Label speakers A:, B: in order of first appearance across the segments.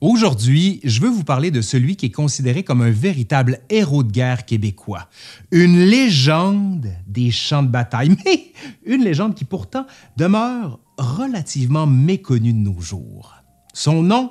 A: Aujourd'hui, je veux vous parler de celui qui est considéré comme un véritable héros de guerre québécois, une légende des champs de bataille, mais une légende qui pourtant demeure relativement méconnue de nos jours. Son nom,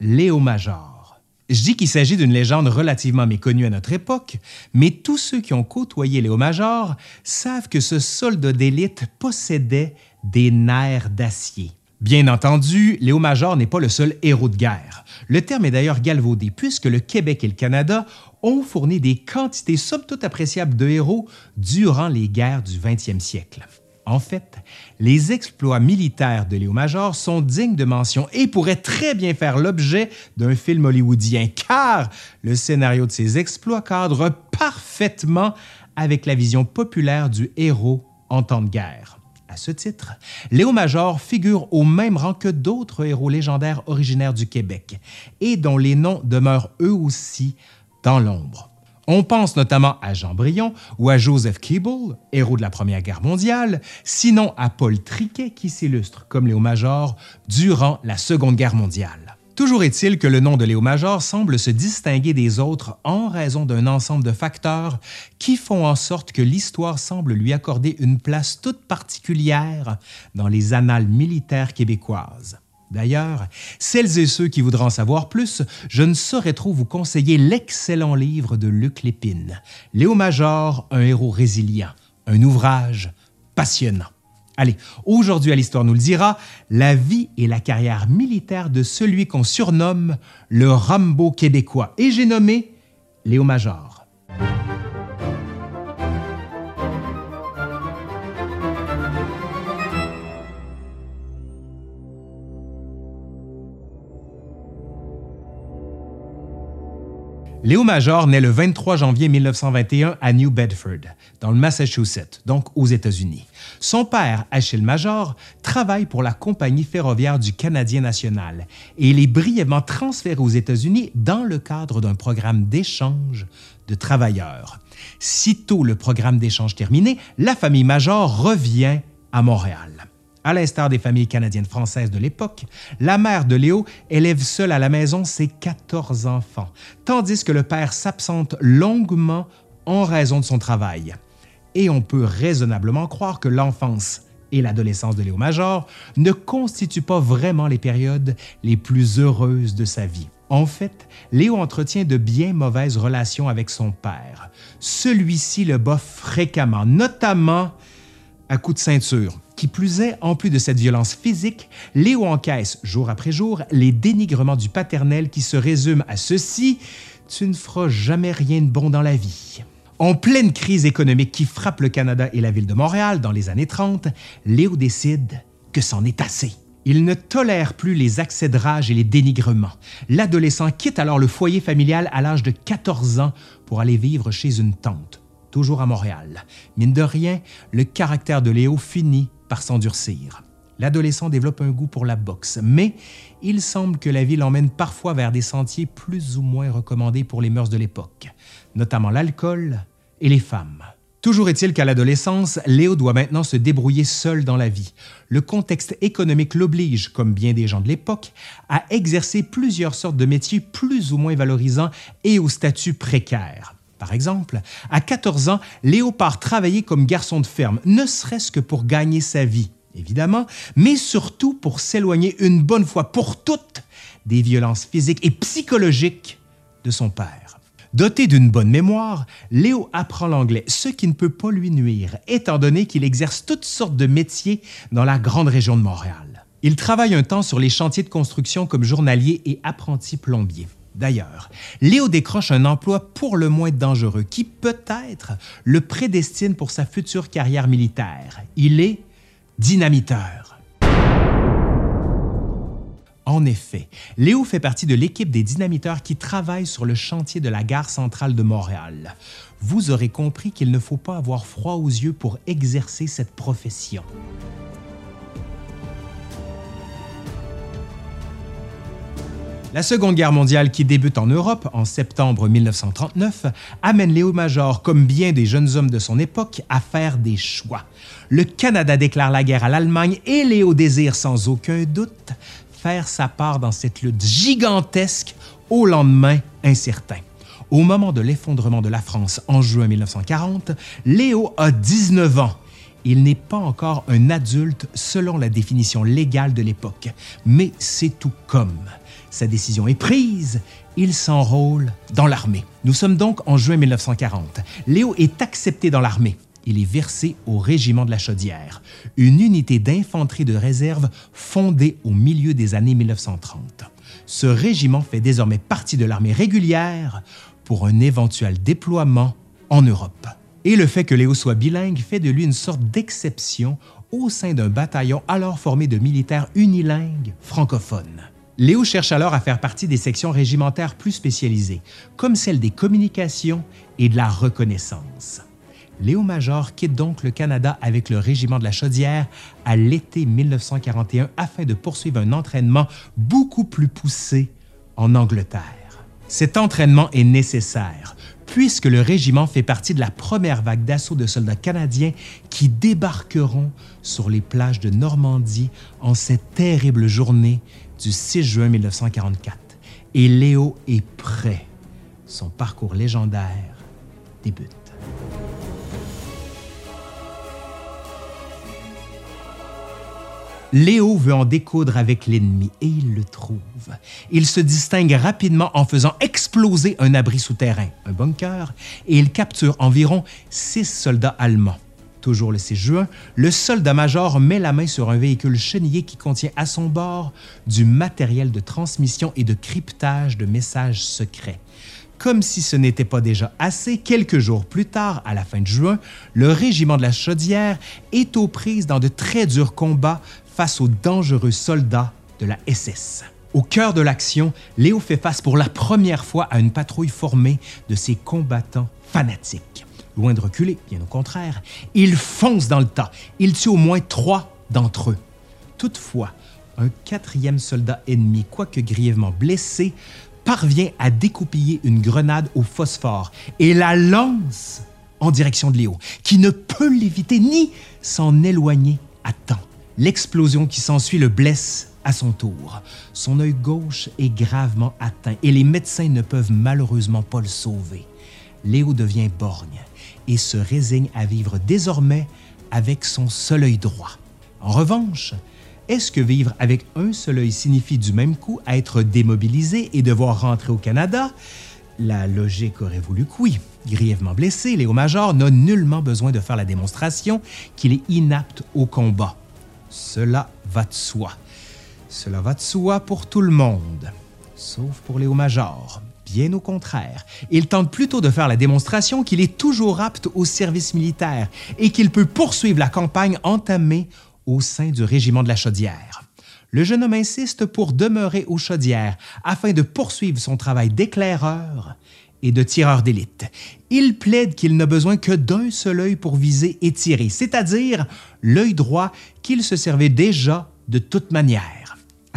A: Léo Major. Je dis qu'il s'agit d'une légende relativement méconnue à notre époque, mais tous ceux qui ont côtoyé Léo Major savent que ce soldat d'élite possédait des nerfs d'acier. Bien entendu, Léo Major n'est pas le seul héros de guerre. Le terme est d'ailleurs galvaudé puisque le Québec et le Canada ont fourni des quantités somme toute appréciables de héros durant les guerres du 20e siècle. En fait, les exploits militaires de Léo Major sont dignes de mention et pourraient très bien faire l'objet d'un film hollywoodien, car le scénario de ces exploits cadre parfaitement avec la vision populaire du héros en temps de guerre. Ce titre, Léo Major figure au même rang que d'autres héros légendaires originaires du Québec et dont les noms demeurent eux aussi dans l'ombre. On pense notamment à Jean Brion ou à Joseph Keeble, héros de la Première Guerre mondiale, sinon à Paul Triquet qui s'illustre comme Léo Major durant la Seconde Guerre mondiale. Toujours est-il que le nom de Léo Major semble se distinguer des autres en raison d'un ensemble de facteurs qui font en sorte que l'histoire semble lui accorder une place toute particulière dans les annales militaires québécoises. D'ailleurs, celles et ceux qui voudront en savoir plus, je ne saurais trop vous conseiller l'excellent livre de Luc Lépine, Léo Major, un héros résilient, un ouvrage passionnant. Allez, aujourd'hui à l'Histoire nous le dira, la vie et la carrière militaire de celui qu'on surnomme le Rambo québécois. Et j'ai nommé Léo Major. Léo Major naît le 23 janvier 1921 à New Bedford, dans le Massachusetts, donc aux États-Unis. Son père, Achille Major, travaille pour la Compagnie ferroviaire du Canadien national et il est brièvement transféré aux États-Unis dans le cadre d'un programme d'échange de travailleurs. Sitôt le programme d'échange terminé, la famille Major revient à Montréal. À l'instar des familles canadiennes françaises de l'époque, la mère de Léo élève seule à la maison ses 14 enfants, tandis que le père s'absente longuement en raison de son travail. Et on peut raisonnablement croire que l'enfance et l'adolescence de Léo Major ne constituent pas vraiment les périodes les plus heureuses de sa vie. En fait, Léo entretient de bien mauvaises relations avec son père. Celui-ci le bat fréquemment, notamment à coups de ceinture. Qui plus est, en plus de cette violence physique, Léo encaisse jour après jour les dénigrements du paternel qui se résument à ceci Tu ne feras jamais rien de bon dans la vie. En pleine crise économique qui frappe le Canada et la ville de Montréal dans les années 30, Léo décide que c'en est assez. Il ne tolère plus les accès de rage et les dénigrements. L'adolescent quitte alors le foyer familial à l'âge de 14 ans pour aller vivre chez une tante, toujours à Montréal. Mine de rien, le caractère de Léo finit par s'endurcir. L'adolescent développe un goût pour la boxe, mais il semble que la vie l'emmène parfois vers des sentiers plus ou moins recommandés pour les mœurs de l'époque, notamment l'alcool et les femmes. Toujours est-il qu'à l'adolescence, Léo doit maintenant se débrouiller seul dans la vie. Le contexte économique l'oblige, comme bien des gens de l'époque, à exercer plusieurs sortes de métiers plus ou moins valorisants et au statut précaire. Par exemple, à 14 ans, Léo part travailler comme garçon de ferme, ne serait-ce que pour gagner sa vie, évidemment, mais surtout pour s'éloigner une bonne fois pour toutes des violences physiques et psychologiques de son père. Doté d'une bonne mémoire, Léo apprend l'anglais, ce qui ne peut pas lui nuire, étant donné qu'il exerce toutes sortes de métiers dans la grande région de Montréal. Il travaille un temps sur les chantiers de construction comme journalier et apprenti plombier. D'ailleurs, Léo décroche un emploi pour le moins dangereux qui peut-être le prédestine pour sa future carrière militaire. Il est dynamiteur. En effet, Léo fait partie de l'équipe des dynamiteurs qui travaillent sur le chantier de la gare centrale de Montréal. Vous aurez compris qu'il ne faut pas avoir froid aux yeux pour exercer cette profession. La Seconde Guerre mondiale qui débute en Europe en septembre 1939 amène Léo Major, comme bien des jeunes hommes de son époque, à faire des choix. Le Canada déclare la guerre à l'Allemagne et Léo désire sans aucun doute faire sa part dans cette lutte gigantesque au lendemain incertain. Au moment de l'effondrement de la France en juin 1940, Léo a 19 ans. Il n'est pas encore un adulte selon la définition légale de l'époque, mais c'est tout comme. Sa décision est prise, il s'enrôle dans l'armée. Nous sommes donc en juin 1940. Léo est accepté dans l'armée. Il est versé au régiment de la Chaudière, une unité d'infanterie de réserve fondée au milieu des années 1930. Ce régiment fait désormais partie de l'armée régulière pour un éventuel déploiement en Europe. Et le fait que Léo soit bilingue fait de lui une sorte d'exception au sein d'un bataillon alors formé de militaires unilingues francophones. Léo cherche alors à faire partie des sections régimentaires plus spécialisées, comme celle des communications et de la reconnaissance. Léo Major quitte donc le Canada avec le régiment de la Chaudière à l'été 1941 afin de poursuivre un entraînement beaucoup plus poussé en Angleterre. Cet entraînement est nécessaire puisque le régiment fait partie de la première vague d'assaut de soldats canadiens qui débarqueront sur les plages de Normandie en cette terrible journée du 6 juin 1944. Et Léo est prêt. Son parcours légendaire débute. Léo veut en découdre avec l'ennemi et il le trouve. Il se distingue rapidement en faisant exploser un abri souterrain, un bunker, et il capture environ six soldats allemands. Toujours le 6 juin, le soldat-major met la main sur un véhicule chenillé qui contient à son bord du matériel de transmission et de cryptage de messages secrets. Comme si ce n'était pas déjà assez, quelques jours plus tard, à la fin de juin, le régiment de la Chaudière est aux prises dans de très durs combats face aux dangereux soldats de la SS. Au cœur de l'action, Léo fait face pour la première fois à une patrouille formée de ces combattants fanatiques. Loin de reculer, bien au contraire, il fonce dans le tas. Il tue au moins trois d'entre eux. Toutefois, un quatrième soldat ennemi, quoique grièvement blessé, parvient à découpiller une grenade au phosphore et la lance en direction de Léo, qui ne peut l'éviter ni s'en éloigner à temps. L'explosion qui s'ensuit le blesse à son tour. Son œil gauche est gravement atteint et les médecins ne peuvent malheureusement pas le sauver. Léo devient borgne et se résigne à vivre désormais avec son seul œil droit. En revanche, est-ce que vivre avec un seul œil signifie du même coup être démobilisé et devoir rentrer au Canada? La logique aurait voulu que oui. Grièvement blessé, Léo Major n'a nullement besoin de faire la démonstration qu'il est inapte au combat. Cela va de soi. Cela va de soi pour tout le monde, sauf pour Léo Major. Bien au contraire, il tente plutôt de faire la démonstration qu'il est toujours apte au service militaire et qu'il peut poursuivre la campagne entamée au sein du régiment de la Chaudière. Le jeune homme insiste pour demeurer aux Chaudières afin de poursuivre son travail d'éclaireur et de tireur d'élite. Il plaide qu'il n'a besoin que d'un seul œil pour viser et tirer, c'est-à-dire l'œil droit qu'il se servait déjà de toute manière.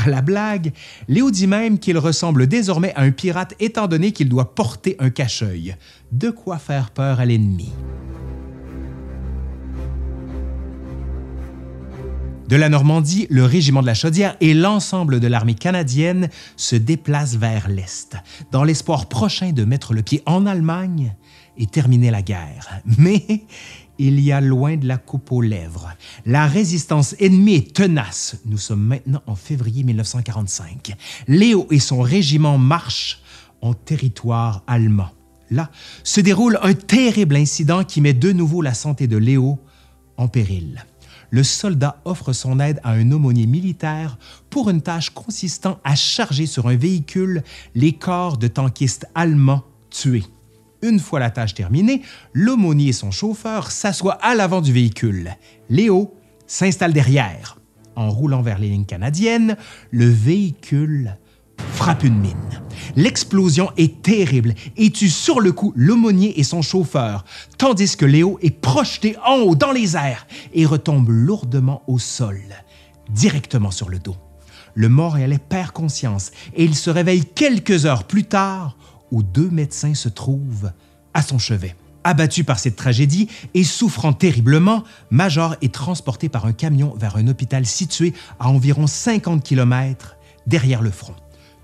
A: À la blague, Léo dit même qu'il ressemble désormais à un pirate étant donné qu'il doit porter un cache-œil. De quoi faire peur à l'ennemi. De la Normandie, le régiment de la Chaudière et l'ensemble de l'armée canadienne se déplacent vers l'Est, dans l'espoir prochain de mettre le pied en Allemagne et terminer la guerre. Mais il y a loin de la coupe aux lèvres. La résistance ennemie est tenace. Nous sommes maintenant en février 1945. Léo et son régiment marchent en territoire allemand. Là se déroule un terrible incident qui met de nouveau la santé de Léo en péril. Le soldat offre son aide à un aumônier militaire pour une tâche consistant à charger sur un véhicule les corps de tankistes allemands tués. Une fois la tâche terminée, l'aumônier et son chauffeur s'assoient à l'avant du véhicule. Léo s'installe derrière. En roulant vers les lignes canadiennes, le véhicule frappe une mine. L'explosion est terrible et tue sur le coup l'aumônier et son chauffeur, tandis que Léo est projeté en haut dans les airs et retombe lourdement au sol, directement sur le dos. Le Montréalais perd conscience et il se réveille quelques heures plus tard où deux médecins se trouvent à son chevet. Abattu par cette tragédie et souffrant terriblement, Major est transporté par un camion vers un hôpital situé à environ 50 km derrière le front.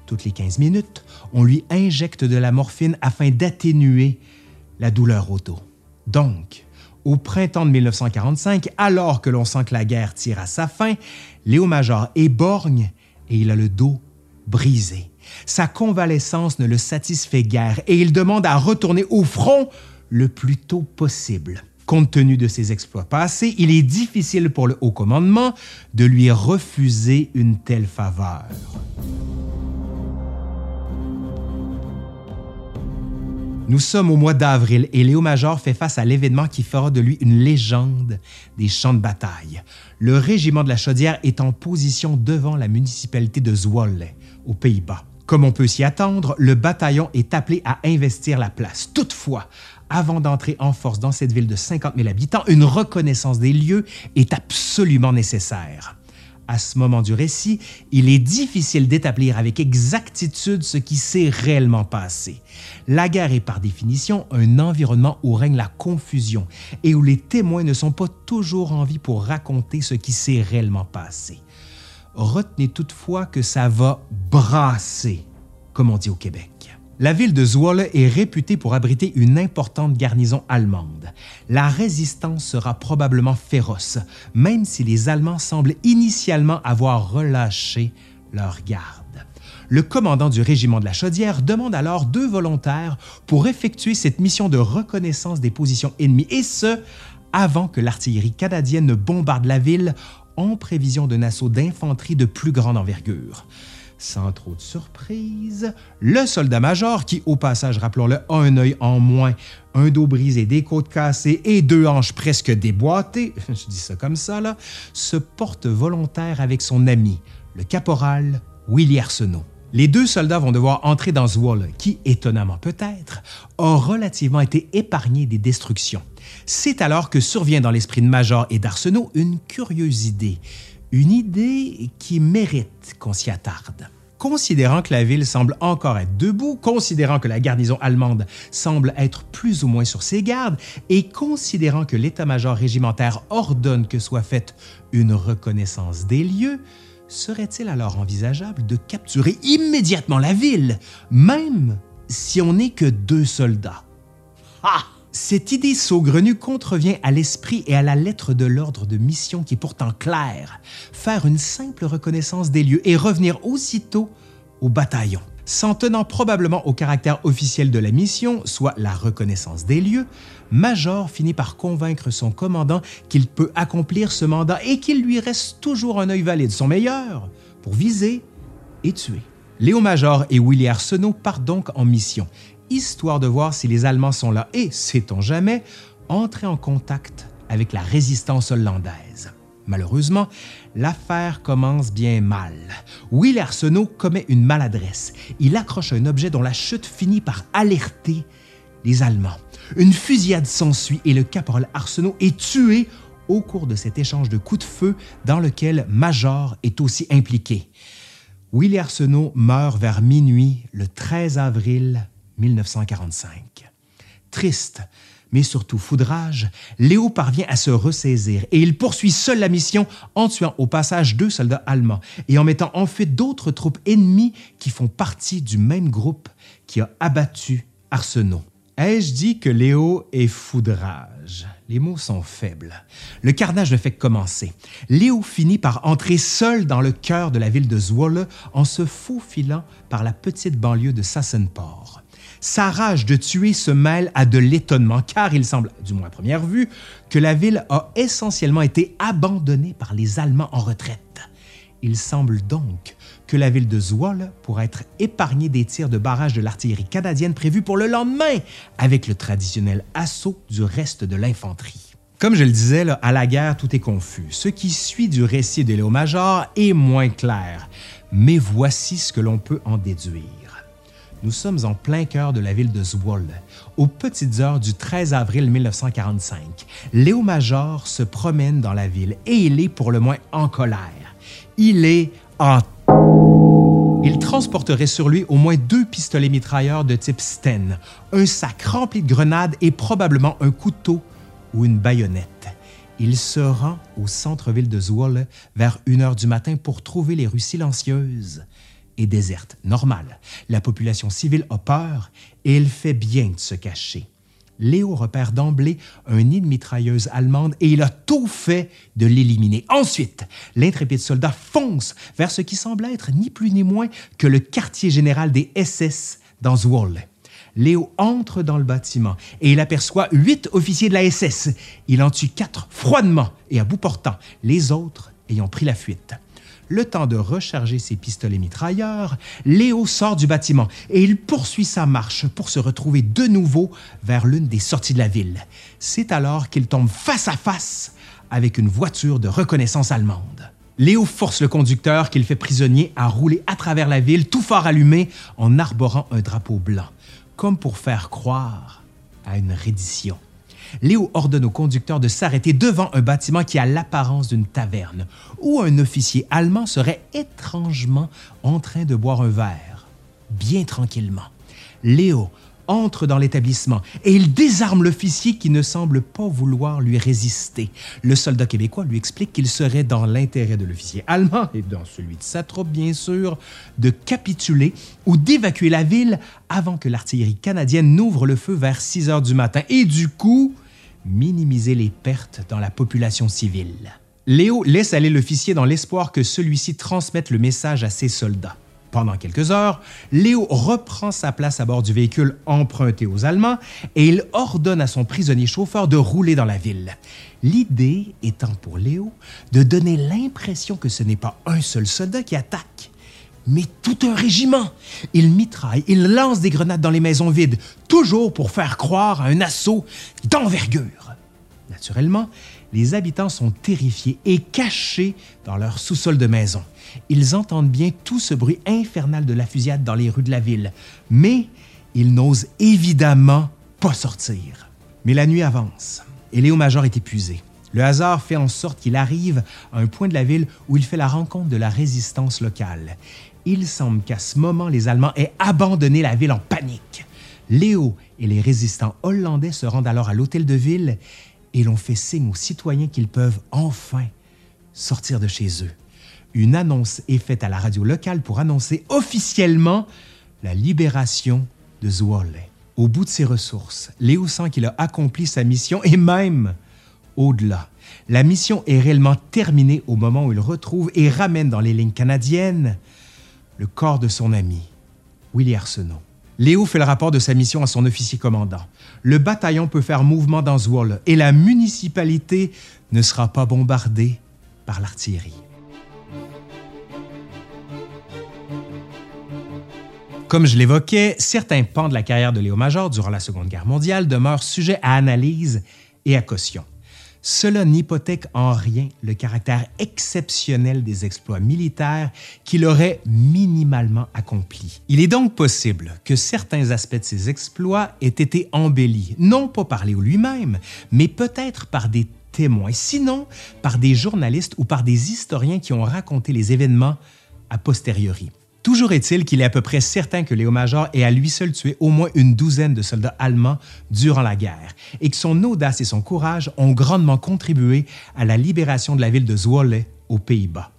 A: Toutes les 15 minutes, on lui injecte de la morphine afin d'atténuer la douleur au dos. Donc, au printemps de 1945, alors que l'on sent que la guerre tire à sa fin, Léo Major est borgne et il a le dos brisé. Sa convalescence ne le satisfait guère et il demande à retourner au front le plus tôt possible. Compte tenu de ses exploits passés, il est difficile pour le haut commandement de lui refuser une telle faveur. Nous sommes au mois d'avril et Léo Major fait face à l'événement qui fera de lui une légende des champs de bataille. Le régiment de la Chaudière est en position devant la municipalité de Zwolle, aux Pays-Bas. Comme on peut s'y attendre, le bataillon est appelé à investir la place. Toutefois, avant d'entrer en force dans cette ville de 50 000 habitants, une reconnaissance des lieux est absolument nécessaire. À ce moment du récit, il est difficile d'établir avec exactitude ce qui s'est réellement passé. La guerre est par définition un environnement où règne la confusion et où les témoins ne sont pas toujours en vie pour raconter ce qui s'est réellement passé. Retenez toutefois que ça va brasser, comme on dit au Québec. La ville de Zwolle est réputée pour abriter une importante garnison allemande. La résistance sera probablement féroce, même si les Allemands semblent initialement avoir relâché leur garde. Le commandant du régiment de la Chaudière demande alors deux volontaires pour effectuer cette mission de reconnaissance des positions ennemies, et ce, avant que l'artillerie canadienne ne bombarde la ville en prévision d'un assaut d'infanterie de plus grande envergure. Sans trop de surprise, le soldat-major, qui au passage, rappelons-le, a un œil en moins, un dos brisé, des côtes cassées et deux hanches presque déboîtées, je dis ça comme ça, se porte volontaire avec son ami, le caporal Willy Arsenault. Les deux soldats vont devoir entrer dans ce qui, étonnamment peut-être, a relativement été épargné des destructions. C'est alors que survient dans l'esprit de Major et d'Arsenault une curieuse idée, une idée qui mérite qu'on s'y attarde. Considérant que la ville semble encore être debout, considérant que la garnison allemande semble être plus ou moins sur ses gardes, et considérant que l'état-major régimentaire ordonne que soit faite une reconnaissance des lieux, serait-il alors envisageable de capturer immédiatement la ville, même si on n'est que deux soldats? Cette idée saugrenue contrevient à l'esprit et à la lettre de l'ordre de mission qui est pourtant claire, faire une simple reconnaissance des lieux et revenir aussitôt au bataillon. S'en tenant probablement au caractère officiel de la mission, soit la reconnaissance des lieux, Major finit par convaincre son commandant qu'il peut accomplir ce mandat et qu'il lui reste toujours un œil valide, son meilleur, pour viser et tuer. Léo Major et Willy Arsenault partent donc en mission histoire de voir si les Allemands sont là et, sait-on jamais, entrer en contact avec la résistance hollandaise. Malheureusement, l'affaire commence bien mal. Will Arsenault commet une maladresse. Il accroche un objet dont la chute finit par alerter les Allemands. Une fusillade s'ensuit et le caporal Arsenault est tué au cours de cet échange de coups de feu dans lequel Major est aussi impliqué. Willy Arsenault meurt vers minuit le 13 avril 1945. Triste, mais surtout foudrage, Léo parvient à se ressaisir et il poursuit seul la mission en tuant au passage deux soldats allemands et en mettant en fuite d'autres troupes ennemies qui font partie du même groupe qui a abattu Arsenault. Ai-je dit que Léo est foudrage? Les mots sont faibles. Le carnage ne fait que commencer. Léo finit par entrer seul dans le cœur de la ville de Zwolle en se faufilant par la petite banlieue de Sassenport. Sa rage de tuer se mêle à de l'étonnement, car il semble, du moins à première vue, que la ville a essentiellement été abandonnée par les Allemands en retraite. Il semble donc que la ville de Zwolle pourrait être épargnée des tirs de barrage de l'artillerie canadienne prévus pour le lendemain, avec le traditionnel assaut du reste de l'infanterie. Comme je le disais, à la guerre, tout est confus. Ce qui suit du récit de Léo Major est moins clair, mais voici ce que l'on peut en déduire. Nous sommes en plein cœur de la ville de Zwolle, aux petites heures du 13 avril 1945. Léo Major se promène dans la ville et il est pour le moins en colère. Il est en... Il transporterait sur lui au moins deux pistolets mitrailleurs de type Sten, un sac rempli de grenades et probablement un couteau ou une baïonnette. Il se rend au centre-ville de Zwolle vers 1 heure du matin pour trouver les rues silencieuses est déserte. Normal. La population civile a peur et elle fait bien de se cacher. Léo repère d'emblée un nid de mitrailleuse allemande et il a tout fait de l'éliminer. Ensuite, l'intrépide soldat fonce vers ce qui semble être ni plus ni moins que le quartier général des SS dans Zwolle. Léo entre dans le bâtiment et il aperçoit huit officiers de la SS. Il en tue quatre froidement et à bout portant, les autres ayant pris la fuite. Le temps de recharger ses pistolets mitrailleurs, Léo sort du bâtiment et il poursuit sa marche pour se retrouver de nouveau vers l'une des sorties de la ville. C'est alors qu'il tombe face à face avec une voiture de reconnaissance allemande. Léo force le conducteur qu'il fait prisonnier à rouler à travers la ville, tout fort allumé, en arborant un drapeau blanc comme pour faire croire à une reddition. Léo ordonne au conducteur de s'arrêter devant un bâtiment qui a l'apparence d'une taverne, où un officier allemand serait étrangement en train de boire un verre, bien tranquillement. Léo entre dans l'établissement et il désarme l'officier qui ne semble pas vouloir lui résister. Le soldat québécois lui explique qu'il serait dans l'intérêt de l'officier allemand et dans celui de sa troupe, bien sûr, de capituler ou d'évacuer la ville avant que l'artillerie canadienne n'ouvre le feu vers 6 heures du matin et du coup, minimiser les pertes dans la population civile. Léo laisse aller l'officier dans l'espoir que celui-ci transmette le message à ses soldats. Pendant quelques heures, Léo reprend sa place à bord du véhicule emprunté aux Allemands et il ordonne à son prisonnier chauffeur de rouler dans la ville. L'idée étant pour Léo de donner l'impression que ce n'est pas un seul soldat qui attaque, mais tout un régiment. Il mitraille, il lance des grenades dans les maisons vides, toujours pour faire croire à un assaut d'envergure. Naturellement, les habitants sont terrifiés et cachés dans leur sous-sol de maison. Ils entendent bien tout ce bruit infernal de la fusillade dans les rues de la ville, mais ils n'osent évidemment pas sortir. Mais la nuit avance et Léo Major est épuisé. Le hasard fait en sorte qu'il arrive à un point de la ville où il fait la rencontre de la résistance locale. Il semble qu'à ce moment, les Allemands aient abandonné la ville en panique. Léo et les résistants hollandais se rendent alors à l'hôtel de ville et l'on fait signe aux citoyens qu'ils peuvent enfin sortir de chez eux. Une annonce est faite à la radio locale pour annoncer officiellement la libération de Zwolle. Au bout de ses ressources, Léo sent qu'il a accompli sa mission et même au-delà. La mission est réellement terminée au moment où il retrouve et ramène dans les lignes canadiennes le corps de son ami, Willie Arsenault. Léo fait le rapport de sa mission à son officier commandant. Le bataillon peut faire mouvement dans Zwolle et la municipalité ne sera pas bombardée par l'artillerie. Comme je l'évoquais, certains pans de la carrière de Léo Major durant la Seconde Guerre mondiale demeurent sujets à analyse et à caution. Cela n'hypothèque en rien le caractère exceptionnel des exploits militaires qu'il aurait minimalement accomplis. Il est donc possible que certains aspects de ces exploits aient été embellis, non pas par Léo lui-même, mais peut-être par des témoins, sinon par des journalistes ou par des historiens qui ont raconté les événements a posteriori. Toujours est-il qu'il est à peu près certain que Léo Major ait à lui seul tué au moins une douzaine de soldats allemands durant la guerre et que son audace et son courage ont grandement contribué à la libération de la ville de Zwolle aux Pays-Bas.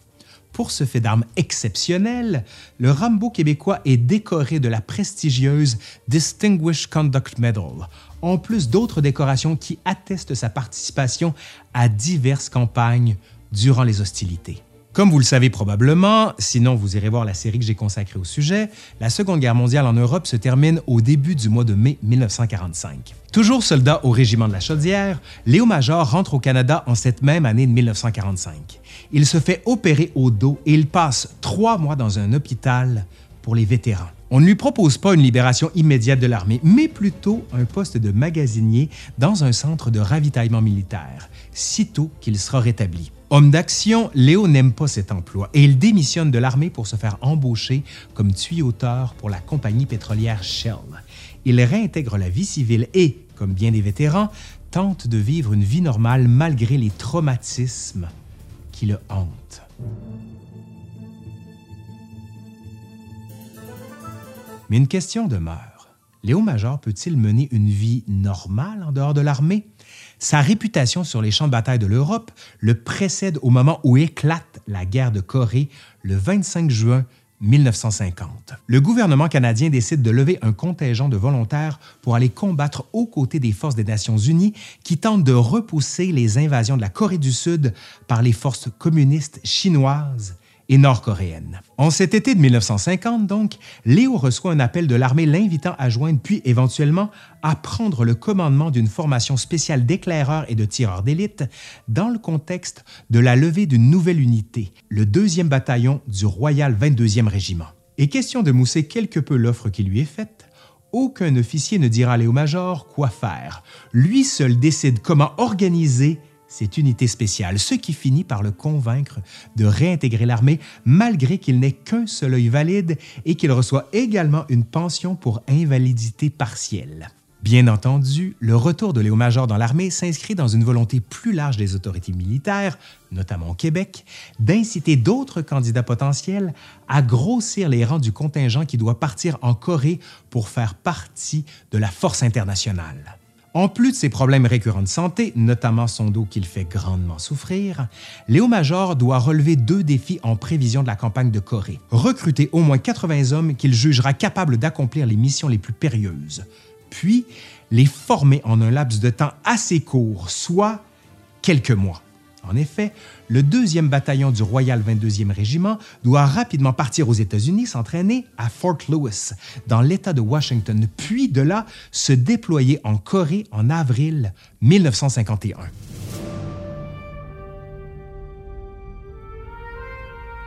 A: Pour ce fait d'armes exceptionnel, le Rambo québécois est décoré de la prestigieuse Distinguished Conduct Medal, en plus d'autres décorations qui attestent sa participation à diverses campagnes durant les hostilités. Comme vous le savez probablement, sinon vous irez voir la série que j'ai consacrée au sujet, la Seconde Guerre mondiale en Europe se termine au début du mois de mai 1945. Toujours soldat au régiment de la Chaudière, Léo Major rentre au Canada en cette même année de 1945. Il se fait opérer au dos et il passe trois mois dans un hôpital pour les vétérans. On ne lui propose pas une libération immédiate de l'armée, mais plutôt un poste de magasinier dans un centre de ravitaillement militaire, sitôt qu'il sera rétabli. Homme d'action, Léo n'aime pas cet emploi et il démissionne de l'armée pour se faire embaucher comme tuyauteur pour la compagnie pétrolière Shell. Il réintègre la vie civile et, comme bien des vétérans, tente de vivre une vie normale malgré les traumatismes qui le hantent. Mais une question demeure. Léo Major peut-il mener une vie normale en dehors de l'armée? Sa réputation sur les champs de bataille de l'Europe le précède au moment où éclate la guerre de Corée le 25 juin 1950. Le gouvernement canadien décide de lever un contingent de volontaires pour aller combattre aux côtés des forces des Nations unies qui tentent de repousser les invasions de la Corée du Sud par les forces communistes chinoises et nord-coréenne. En cet été de 1950, donc, Léo reçoit un appel de l'armée l'invitant à joindre puis éventuellement à prendre le commandement d'une formation spéciale d'éclaireurs et de tireurs d'élite dans le contexte de la levée d'une nouvelle unité, le 2e bataillon du Royal 22e Régiment. Et question de mousser quelque peu l'offre qui lui est faite, aucun officier ne dira à Léo-Major quoi faire. Lui seul décide comment organiser cette unité spéciale, ce qui finit par le convaincre de réintégrer l'armée malgré qu'il n'ait qu'un seul œil valide et qu'il reçoit également une pension pour invalidité partielle. Bien entendu, le retour de Léo-Major dans l'armée s'inscrit dans une volonté plus large des autorités militaires, notamment au Québec, d'inciter d'autres candidats potentiels à grossir les rangs du contingent qui doit partir en Corée pour faire partie de la force internationale. En plus de ses problèmes récurrents de santé, notamment son dos qu'il fait grandement souffrir, Léo Major doit relever deux défis en prévision de la campagne de Corée. Recruter au moins 80 hommes qu'il jugera capables d'accomplir les missions les plus périlleuses, puis les former en un laps de temps assez court, soit quelques mois. En effet, le 2e bataillon du Royal 22e Régiment doit rapidement partir aux États-Unis s'entraîner à Fort Lewis, dans l'État de Washington, puis de là se déployer en Corée en avril 1951.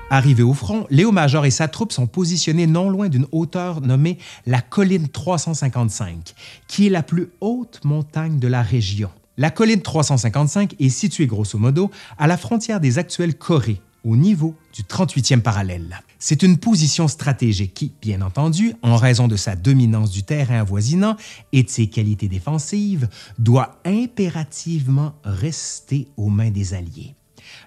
A: Arrivé au front, Léo Major et sa troupe sont positionnés non loin d'une hauteur nommée la colline 355, qui est la plus haute montagne de la région. La colline 355 est située grosso modo à la frontière des actuelles Corées, au niveau du 38e parallèle. C'est une position stratégique qui, bien entendu, en raison de sa dominance du terrain avoisinant et de ses qualités défensives, doit impérativement rester aux mains des Alliés.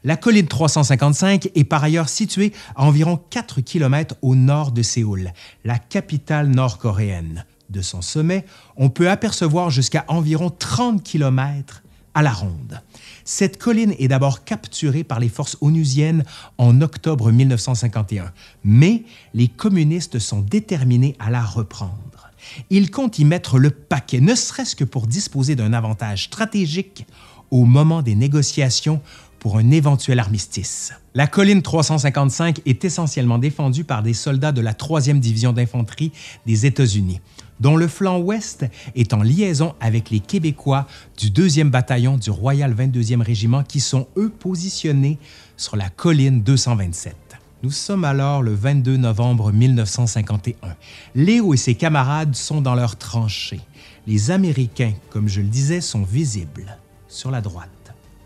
A: La colline 355 est par ailleurs située à environ 4 km au nord de Séoul, la capitale nord-coréenne. De son sommet, on peut apercevoir jusqu'à environ 30 km à la ronde. Cette colline est d'abord capturée par les forces onusiennes en octobre 1951, mais les communistes sont déterminés à la reprendre. Ils comptent y mettre le paquet, ne serait-ce que pour disposer d'un avantage stratégique au moment des négociations pour un éventuel armistice. La colline 355 est essentiellement défendue par des soldats de la 3e division d'infanterie des États-Unis, dont le flanc ouest est en liaison avec les Québécois du 2e bataillon du Royal 22e Régiment qui sont, eux, positionnés sur la colline 227. Nous sommes alors le 22 novembre 1951. Léo et ses camarades sont dans leurs tranchées. Les Américains, comme je le disais, sont visibles sur la droite.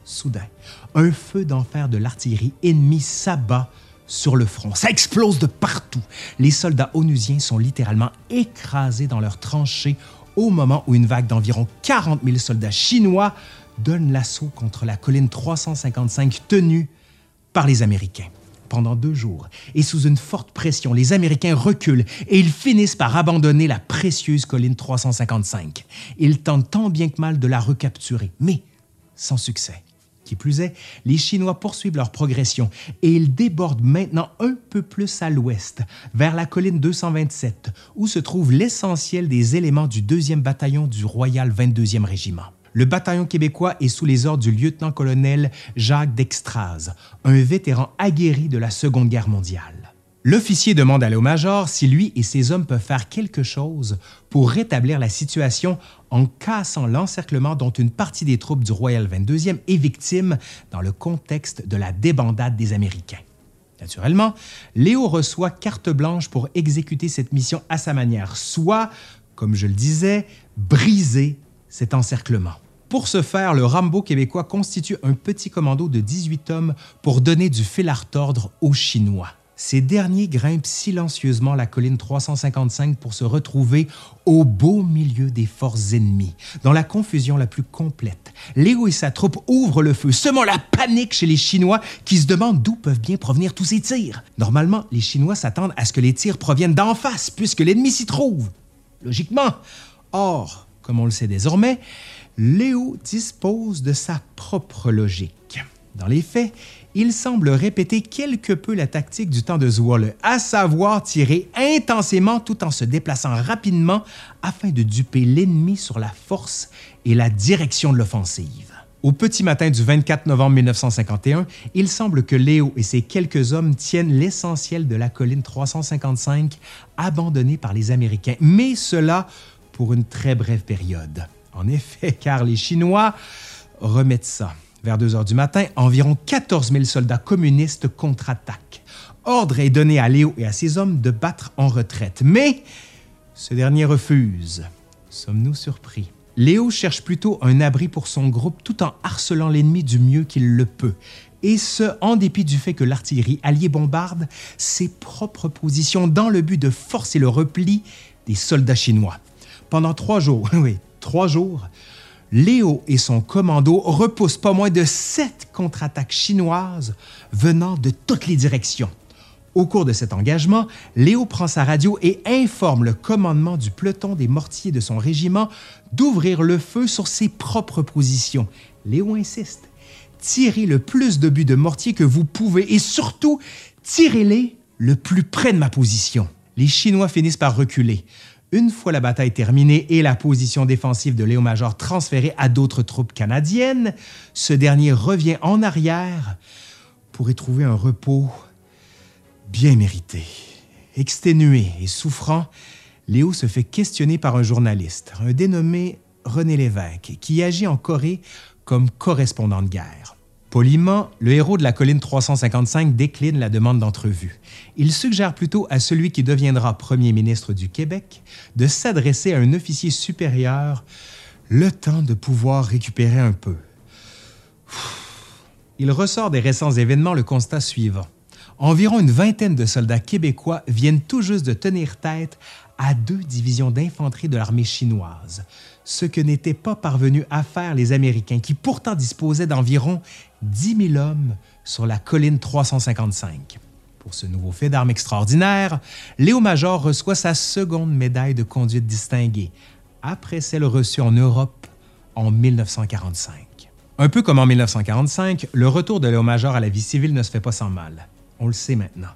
A: Soudain, un feu d'enfer de l'artillerie ennemie s'abat sur le front. Ça explose de partout. Les soldats onusiens sont littéralement écrasés dans leurs tranchées au moment où une vague d'environ 40 000 soldats chinois donne l'assaut contre la colline 355 tenue par les Américains. Pendant deux jours, et sous une forte pression, les Américains reculent et ils finissent par abandonner la précieuse colline 355. Ils tentent tant bien que mal de la recapturer, mais sans succès. Qui plus est, les Chinois poursuivent leur progression et ils débordent maintenant un peu plus à l'ouest, vers la colline 227, où se trouve l'essentiel des éléments du 2e bataillon du Royal 22e Régiment. Le bataillon québécois est sous les ordres du lieutenant-colonel Jacques Dextraz, un vétéran aguerri de la Seconde Guerre mondiale. L'officier demande à Léo-Major si lui et ses hommes peuvent faire quelque chose pour rétablir la situation en cassant l'encerclement dont une partie des troupes du Royal 22e est victime dans le contexte de la débandade des Américains. Naturellement, Léo reçoit carte blanche pour exécuter cette mission à sa manière, soit, comme je le disais, briser cet encerclement. Pour ce faire, le Rambo québécois constitue un petit commando de 18 hommes pour donner du fil à retordre aux Chinois ces derniers grimpent silencieusement la colline 355 pour se retrouver au beau milieu des forces ennemies, dans la confusion la plus complète. Léo et sa troupe ouvrent le feu, semant la panique chez les Chinois qui se demandent d'où peuvent bien provenir tous ces tirs. Normalement, les Chinois s'attendent à ce que les tirs proviennent d'en face, puisque l'ennemi s'y trouve. Logiquement. Or, comme on le sait désormais, Léo dispose de sa propre logique. Dans les faits, il semble répéter quelque peu la tactique du temps de Zwolle, à savoir tirer intensément tout en se déplaçant rapidement afin de duper l'ennemi sur la force et la direction de l'offensive. Au petit matin du 24 novembre 1951, il semble que Léo et ses quelques hommes tiennent l'essentiel de la colline 355 abandonnée par les Américains, mais cela pour une très brève période. En effet, car les Chinois remettent ça. Vers 2 heures du matin, environ 14 000 soldats communistes contre-attaquent. Ordre est donné à Léo et à ses hommes de battre en retraite, mais ce dernier refuse. Sommes-nous surpris? Léo cherche plutôt un abri pour son groupe tout en harcelant l'ennemi du mieux qu'il le peut, et ce, en dépit du fait que l'artillerie alliée bombarde ses propres positions dans le but de forcer le repli des soldats chinois. Pendant trois jours, oui, trois jours, Léo et son commando repoussent pas moins de sept contre-attaques chinoises venant de toutes les directions. Au cours de cet engagement, Léo prend sa radio et informe le commandement du peloton des mortiers de son régiment d'ouvrir le feu sur ses propres positions. Léo insiste. Tirez le plus de buts de mortier que vous pouvez et surtout, tirez-les le plus près de ma position. Les Chinois finissent par reculer. Une fois la bataille terminée et la position défensive de Léo Major transférée à d'autres troupes canadiennes, ce dernier revient en arrière pour y trouver un repos bien mérité. Exténué et souffrant, Léo se fait questionner par un journaliste, un dénommé René Lévesque, qui agit en Corée comme correspondant de guerre. Poliment, le héros de la colline 355 décline la demande d'entrevue. Il suggère plutôt à celui qui deviendra premier ministre du Québec de s'adresser à un officier supérieur le temps de pouvoir récupérer un peu. Il ressort des récents événements le constat suivant environ une vingtaine de soldats québécois viennent tout juste de tenir tête à deux divisions d'infanterie de l'armée chinoise, ce que n'étaient pas parvenus à faire les Américains, qui pourtant disposaient d'environ 10 000 hommes sur la colline 355. Pour ce nouveau fait d'armes extraordinaire, Léo Major reçoit sa seconde médaille de conduite distinguée, après celle reçue en Europe en 1945. Un peu comme en 1945, le retour de Léo Major à la vie civile ne se fait pas sans mal on le sait maintenant.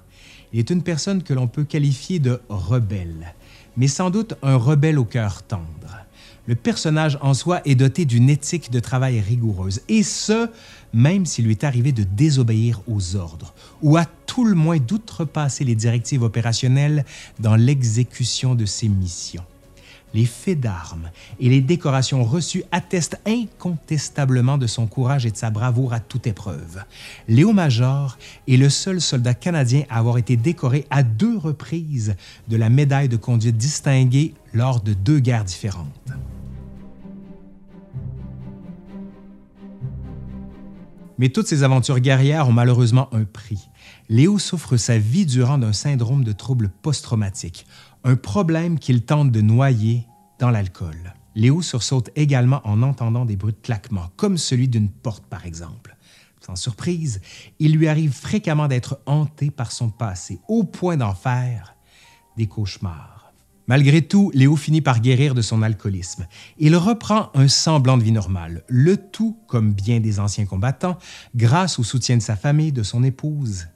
A: Il est une personne que l'on peut qualifier de rebelle, mais sans doute un rebelle au cœur tendre. Le personnage en soi est doté d'une éthique de travail rigoureuse, et ce, même s'il lui est arrivé de désobéir aux ordres, ou à tout le moins d'outrepasser les directives opérationnelles dans l'exécution de ses missions les faits d'armes et les décorations reçues attestent incontestablement de son courage et de sa bravoure à toute épreuve. Léo Major est le seul soldat canadien à avoir été décoré à deux reprises de la médaille de conduite distinguée lors de deux guerres différentes. Mais toutes ces aventures guerrières ont malheureusement un prix. Léo souffre sa vie durant d'un syndrome de trouble post-traumatique, un problème qu'il tente de noyer dans l'alcool. Léo sursaute également en entendant des bruits de claquement, comme celui d'une porte par exemple. Sans surprise, il lui arrive fréquemment d'être hanté par son passé, au point d'en faire des cauchemars. Malgré tout, Léo finit par guérir de son alcoolisme. Il reprend un semblant de vie normale, le tout, comme bien des anciens combattants, grâce au soutien de sa famille, de son épouse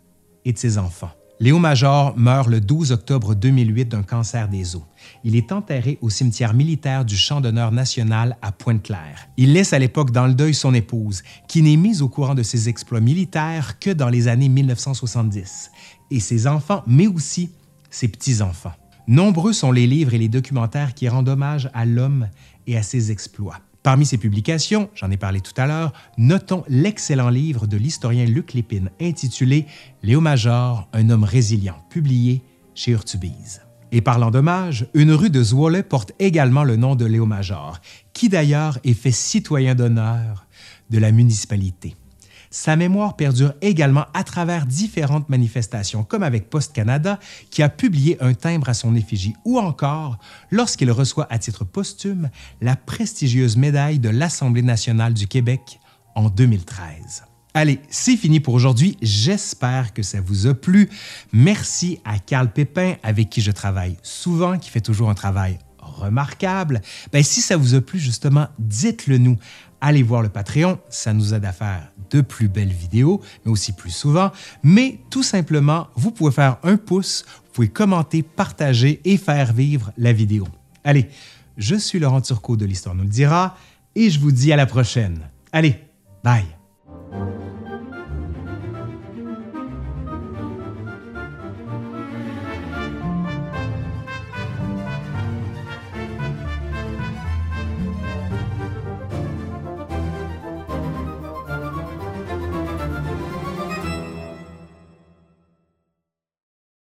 A: et de ses enfants. Léo Major meurt le 12 octobre 2008 d'un cancer des os. Il est enterré au cimetière militaire du Champ d'honneur national à Pointe-Claire. Il laisse à l'époque dans le deuil son épouse, qui n'est mise au courant de ses exploits militaires que dans les années 1970, et ses enfants, mais aussi ses petits-enfants. Nombreux sont les livres et les documentaires qui rendent hommage à l'homme et à ses exploits. Parmi ces publications, j'en ai parlé tout à l'heure, notons l'excellent livre de l'historien Luc Lépine intitulé Léo Major, un homme résilient, publié chez Urtubise. Et parlant d'hommage, une rue de Zwolle porte également le nom de Léo Major, qui d'ailleurs est fait citoyen d'honneur de la municipalité. Sa mémoire perdure également à travers différentes manifestations, comme avec Post Canada, qui a publié un timbre à son effigie, ou encore lorsqu'il reçoit à titre posthume la prestigieuse médaille de l'Assemblée nationale du Québec en 2013. Allez, c'est fini pour aujourd'hui. J'espère que ça vous a plu. Merci à Carl Pépin, avec qui je travaille souvent, qui fait toujours un travail remarquable. Ben, si ça vous a plu, justement, dites-le nous. Allez voir le Patreon, ça nous aide à faire de plus belles vidéos, mais aussi plus souvent. Mais tout simplement, vous pouvez faire un pouce, vous pouvez commenter, partager et faire vivre la vidéo. Allez, je suis Laurent Turcot de l'Histoire nous le dira et je vous dis à la prochaine. Allez, bye!